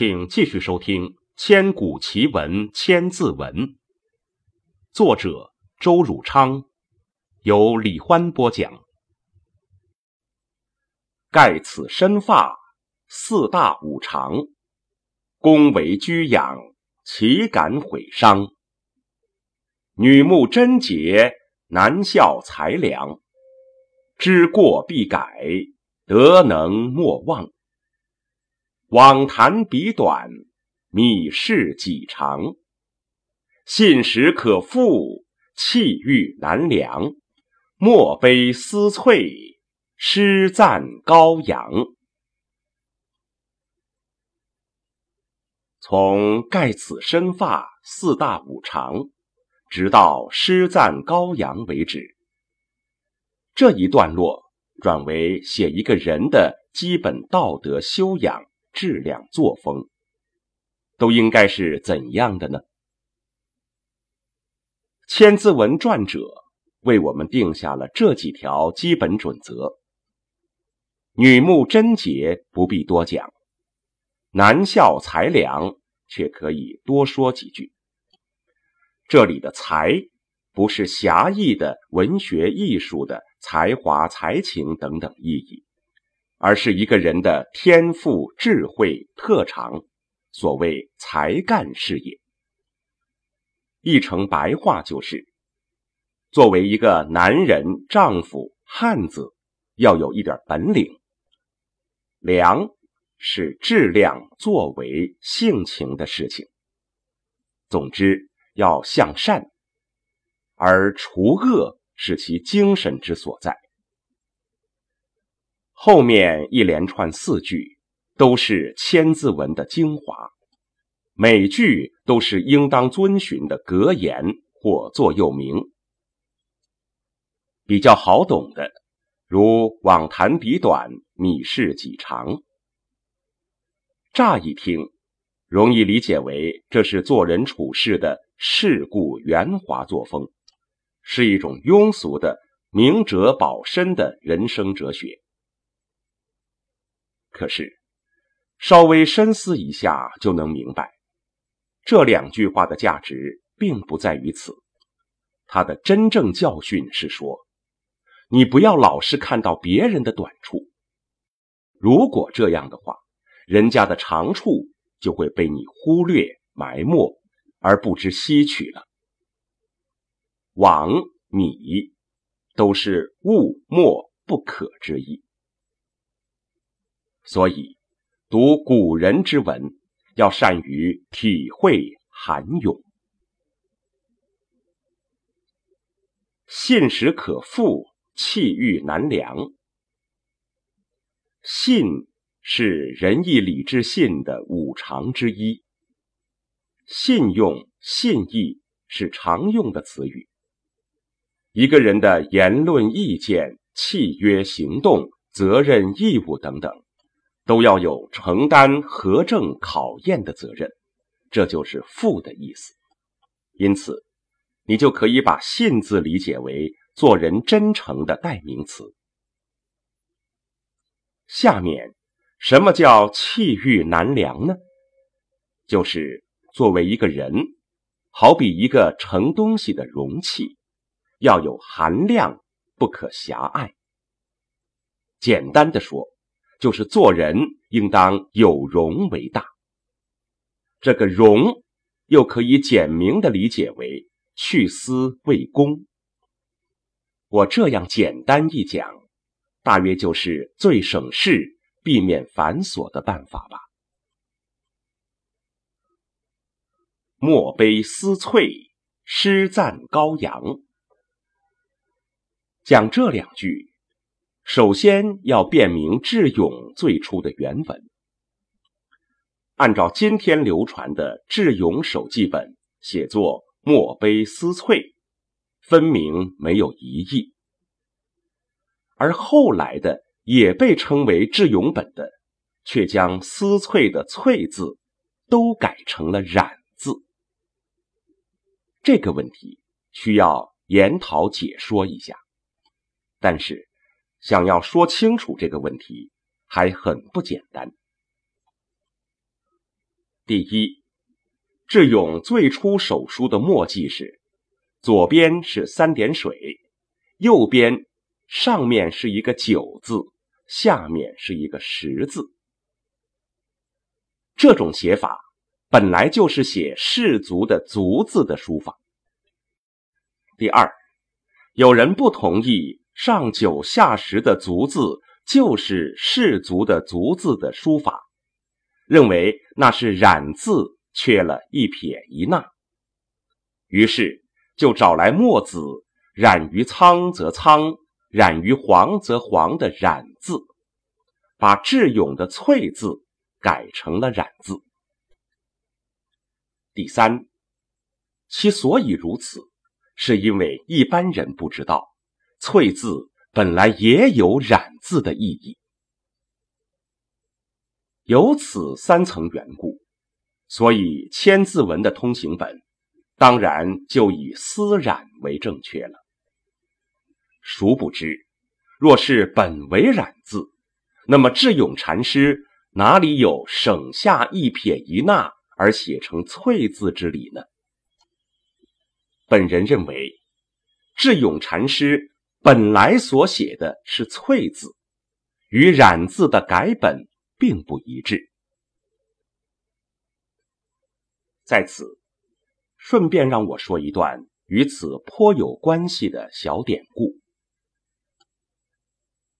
请继续收听《千古奇文千字文》，作者周汝昌，由李欢播讲。盖此身发，四大五常，恭为居养，岂敢毁伤？女慕贞洁，男效才良，知过必改，德能莫忘。网谈笔短，米事己长。信实可复，气欲难量。墨杯思翠，诗赞高扬。从盖此身发，四大五常，直到诗赞高扬为止。这一段落转为写一个人的基本道德修养。质量作风都应该是怎样的呢？千字文撰者为我们定下了这几条基本准则。女慕贞洁不必多讲，男效才良却可以多说几句。这里的才不是狭义的文学艺术的才华、才情等等意义。而是一个人的天赋、智慧、特长，所谓才干事业。译成白话就是：作为一个男人、丈夫、汉子，要有一点本领。良是质量、作为、性情的事情。总之要向善，而除恶是其精神之所在。后面一连串四句都是千字文的精华，每句都是应当遵循的格言或座右铭。比较好懂的，如“网谈笔短，米事己长”。乍一听，容易理解为这是做人处事的世故圆滑作风，是一种庸俗的明哲保身的人生哲学。可是，稍微深思一下，就能明白，这两句话的价值并不在于此。它的真正教训是说，你不要老是看到别人的短处。如果这样的话，人家的长处就会被你忽略、埋没，而不知吸取了。往、米，都是物、墨不可之意。所以，读古人之文，要善于体会涵咏。信实可复，气欲难量。信是仁义礼智信的五常之一。信用、信义是常用的词语。一个人的言论、意见、契约、行动、责任、义务等等。都要有承担核证考验的责任，这就是“负”的意思。因此，你就可以把“信”字理解为做人真诚的代名词。下面，什么叫气欲难量呢？就是作为一个人，好比一个盛东西的容器，要有含量，不可狭隘。简单的说，就是做人应当有容为大。这个容，又可以简明的理解为去私为公。我这样简单一讲，大约就是最省事、避免繁琐的办法吧。墨悲思翠，诗赞高阳。讲这两句，首先要辨明智勇最初的原文。按照今天流传的《智勇手记本》写作“墨碑思翠”。分明没有疑义，而后来的也被称为智勇本的，却将思翠的“翠”字都改成了“染”字。这个问题需要研讨解说一下，但是想要说清楚这个问题还很不简单。第一，智勇最初手书的墨迹是。左边是三点水，右边上面是一个九字，下面是一个十字。这种写法本来就是写士族的族字的书法。第二，有人不同意上九下十的足字就是士族的族字的书法，认为那是染字缺了一撇一捺，于是。就找来墨子“染于苍则苍，染于黄则黄”的“染”字，把智勇的“翠”字改成了“染”字。第三，其所以如此，是因为一般人不知道“翠”字本来也有“染”字的意义。有此三层缘故，所以千字文的通行本。当然就以丝染为正确了。殊不知，若是本为染字，那么智勇禅师哪里有省下一撇一捺而写成翠字之理呢？本人认为，智勇禅师本来所写的是翠字，与染字的改本并不一致。在此。顺便让我说一段与此颇有关系的小典故。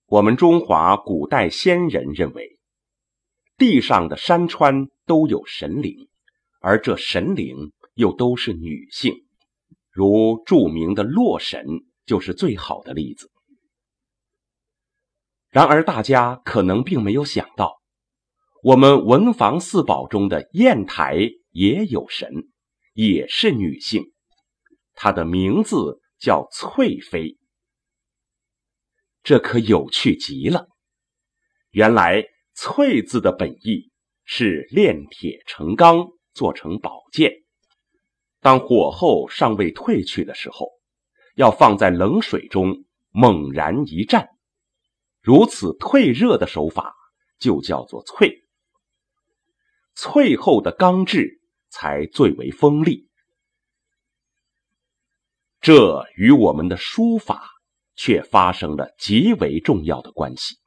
我们中华古代先人认为，地上的山川都有神灵，而这神灵又都是女性，如著名的洛神就是最好的例子。然而，大家可能并没有想到，我们文房四宝中的砚台也有神。也是女性，她的名字叫翠妃。这可有趣极了。原来“翠”字的本意是炼铁成钢，做成宝剑。当火候尚未退去的时候，要放在冷水中猛然一战，如此退热的手法就叫做淬。淬后的钢质。才最为锋利，这与我们的书法却发生了极为重要的关系。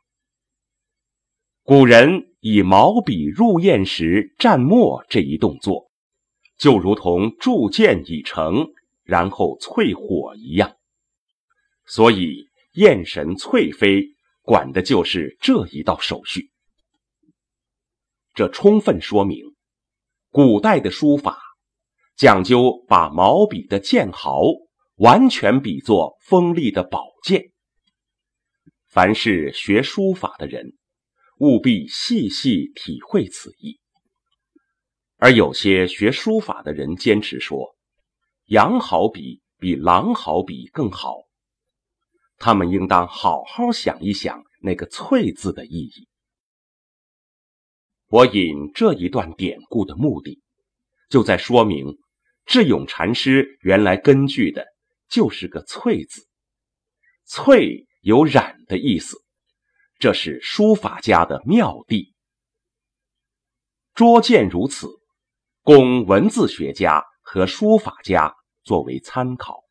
古人以毛笔入砚时蘸墨这一动作，就如同铸剑已成，然后淬火一样，所以砚神翠飞管的就是这一道手续。这充分说明。古代的书法讲究把毛笔的剑毫完全比作锋利的宝剑。凡是学书法的人，务必细细体会此意。而有些学书法的人坚持说，羊毫笔比狼毫笔更好。他们应当好好想一想那个“翠”字的意义。我引这一段典故的目的，就在说明智勇禅师原来根据的就是个“翠”字，“翠”有染的意思，这是书法家的妙地。拙见如此，供文字学家和书法家作为参考。